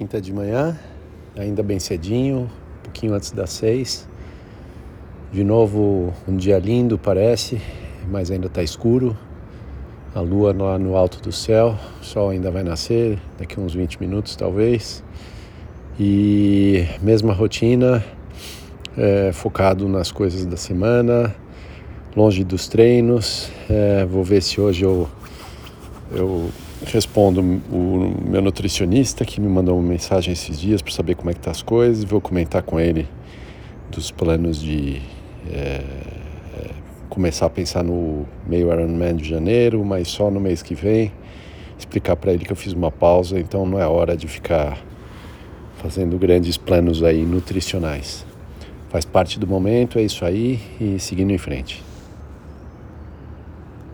quinta de manhã, ainda bem cedinho, um pouquinho antes das seis. De novo, um dia lindo parece, mas ainda está escuro. A lua lá no alto do céu, o sol ainda vai nascer daqui uns 20 minutos talvez. E mesma rotina, é, focado nas coisas da semana, longe dos treinos. É, vou ver se hoje eu, eu respondo o meu nutricionista que me mandou uma mensagem esses dias para saber como é que tá as coisas. Vou comentar com ele dos planos de é, começar a pensar no meio Ironman de janeiro, mas só no mês que vem. Explicar para ele que eu fiz uma pausa, então não é hora de ficar fazendo grandes planos aí nutricionais. Faz parte do momento, é isso aí e seguindo em frente.